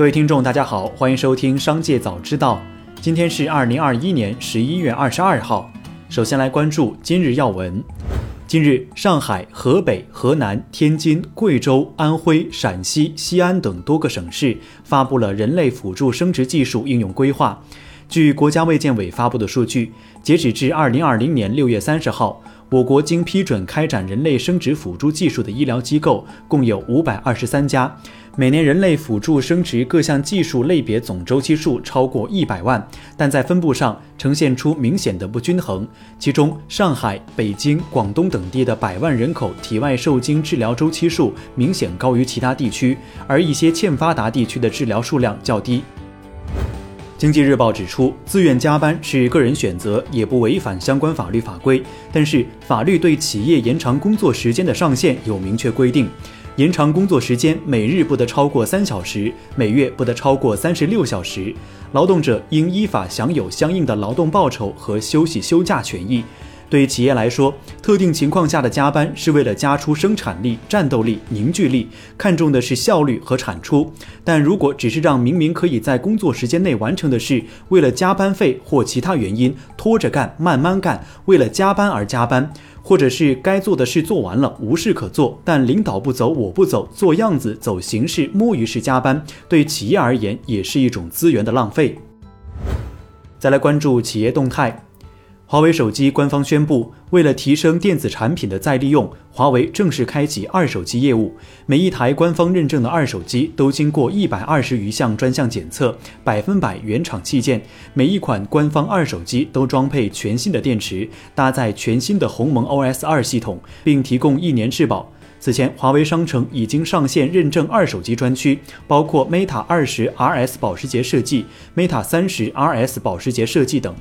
各位听众，大家好，欢迎收听《商界早知道》。今天是二零二一年十一月二十二号。首先来关注今日要闻。近日，上海、河北、河南、天津、贵州、安徽、陕西、西安等多个省市发布了人类辅助生殖技术应用规划。据国家卫健委发布的数据，截止至二零二零年六月三十号。我国经批准开展人类生殖辅助技术的医疗机构共有五百二十三家，每年人类辅助生殖各项技术类别总周期数超过一百万，但在分布上呈现出明显的不均衡。其中，上海、北京、广东等地的百万人口体外受精治疗周期数明显高于其他地区，而一些欠发达地区的治疗数量较低。经济日报指出，自愿加班是个人选择，也不违反相关法律法规。但是，法律对企业延长工作时间的上限有明确规定：延长工作时间每日不得超过三小时，每月不得超过三十六小时。劳动者应依法享有相应的劳动报酬和休息休假权益。对企业来说，特定情况下的加班是为了加出生产力、战斗力、凝聚力，看重的是效率和产出。但如果只是让明明可以在工作时间内完成的事，为了加班费或其他原因拖着干、慢慢干，为了加班而加班，或者是该做的事做完了无事可做，但领导不走我不走，做样子走形式摸鱼式加班，对企业而言也是一种资源的浪费。再来关注企业动态。华为手机官方宣布，为了提升电子产品的再利用，华为正式开启二手机业务。每一台官方认证的二手机都经过一百二十余项专项检测，百分百原厂器件。每一款官方二手机都装配全新的电池，搭载全新的鸿蒙 OS 二系统，并提供一年质保。此前，华为商城已经上线认证二手机专区，包括 Meta 二十 RS 保时捷设计、Meta 三十 RS 保时捷设计等。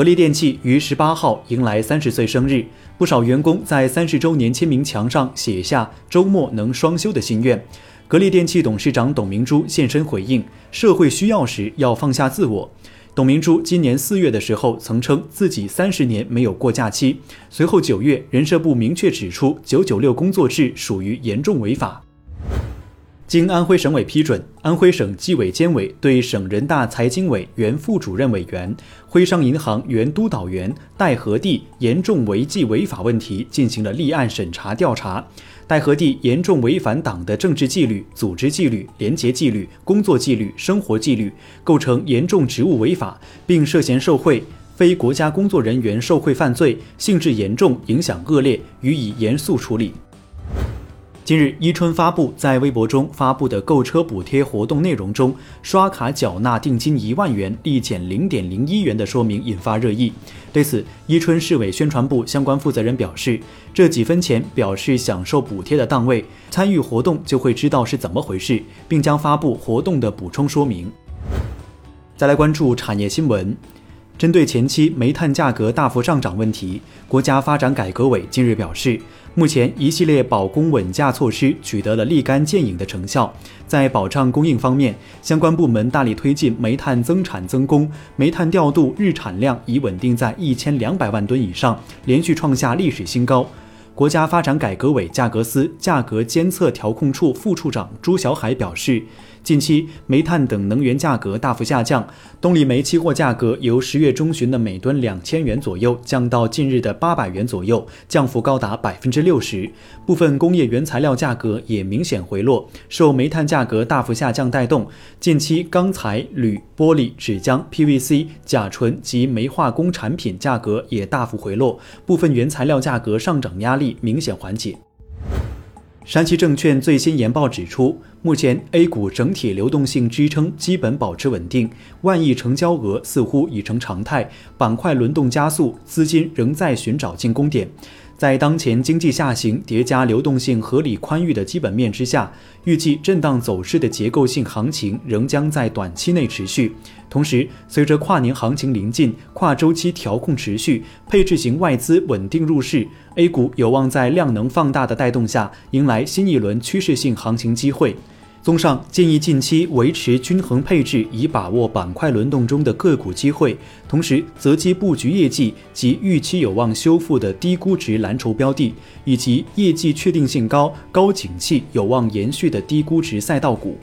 格力电器于十八号迎来三十岁生日，不少员工在三十周年签名墙上写下“周末能双休”的心愿。格力电器董事长董明珠现身回应：“社会需要时要放下自我。”董明珠今年四月的时候曾称自己三十年没有过假期，随后九月，人社部明确指出“九九六”工作制属于严重违法。经安徽省委批准，安徽省纪委监委对省人大财经委原副主任委员、徽商银行原督导员戴和地严重违纪违法问题进行了立案审查调查。戴和地严重违反党的政治纪律、组织纪律、廉洁纪律、工作纪律、生活纪律，构成严重职务违法，并涉嫌受贿、非国家工作人员受贿犯罪，性质严重，影响恶劣，予以严肃处理。近日，伊春发布在微博中发布的购车补贴活动内容中，刷卡缴纳定金一万元立减零点零一元的说明引发热议。对此，伊春市委宣传部相关负责人表示，这几分钱表示享受补贴的档位，参与活动就会知道是怎么回事，并将发布活动的补充说明。再来关注产业新闻。针对前期煤炭价格大幅上涨问题，国家发展改革委近日表示，目前一系列保供稳价措施取得了立竿见影的成效。在保障供应方面，相关部门大力推进煤炭增产增供，煤炭调度日产量已稳定在一千两百万吨以上，连续创下历史新高。国家发展改革委价格司价格监测调控处副处长朱小海表示。近期煤炭等能源价格大幅下降，动力煤期货价格由十月中旬的每吨两千元左右降到近日的八百元左右，降幅高达百分之六十。部分工业原材料价格也明显回落，受煤炭价格大幅下降带动，近期钢材、铝、玻璃、纸浆、PVC、甲醇及煤化工产品价格也大幅回落，部分原材料价格上涨压力明显缓解。山西证券最新研报指出，目前 A 股整体流动性支撑基本保持稳定，万亿成交额似乎已成常态，板块轮动加速，资金仍在寻找进攻点。在当前经济下行叠加流动性合理宽裕的基本面之下，预计震荡走势的结构性行情仍将在短期内持续。同时，随着跨年行情临近，跨周期调控持续，配置型外资稳定入市，A 股有望在量能放大的带动下，迎来新一轮趋势性行情机会。综上，建议近期维持均衡配置，以把握板块轮动中的个股机会，同时择机布局业绩及预期有望修复的低估值蓝筹标的，以及业绩确定性高、高景气有望延续的低估值赛道股。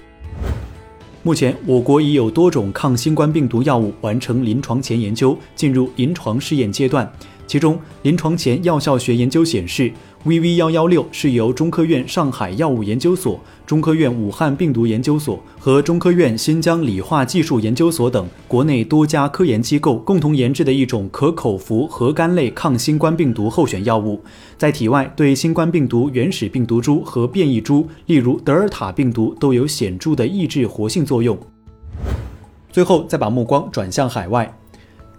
目前，我国已有多种抗新冠病毒药物完成临床前研究，进入临床试验阶段。其中，临床前药效学研究显示，VV 幺幺六是由中科院上海药物研究所、中科院武汉病毒研究所和中科院新疆理化技术研究所等国内多家科研机构共同研制的一种可口服核苷类抗新冠病毒候选药物，在体外对新冠病毒原始病毒株和变异株，例如德尔塔病毒，都有显著的抑制活性作用。最后，再把目光转向海外。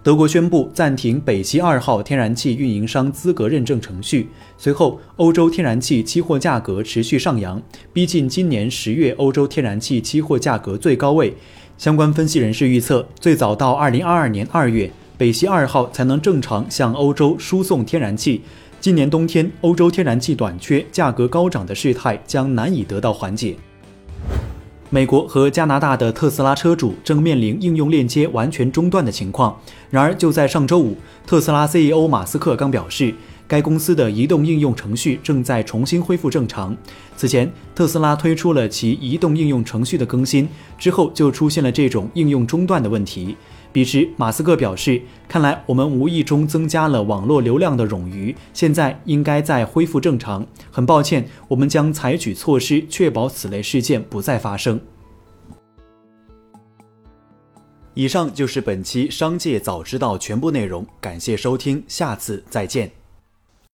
德国宣布暂停北溪二号天然气运营商资格认证程序。随后，欧洲天然气期货价格持续上扬，逼近今年十月欧洲天然气期货价格最高位。相关分析人士预测，最早到二零二二年二月，北溪二号才能正常向欧洲输送天然气。今年冬天，欧洲天然气短缺、价格高涨的事态将难以得到缓解。美国和加拿大的特斯拉车主正面临应用链接完全中断的情况。然而，就在上周五，特斯拉 CEO 马斯克刚表示，该公司的移动应用程序正在重新恢复正常。此前，特斯拉推出了其移动应用程序的更新之后，就出现了这种应用中断的问题。彼时，马斯克表示：“看来我们无意中增加了网络流量的冗余，现在应该在恢复正常。很抱歉，我们将采取措施确保此类事件不再发生。”以上就是本期《商界早知道》全部内容，感谢收听，下次再见。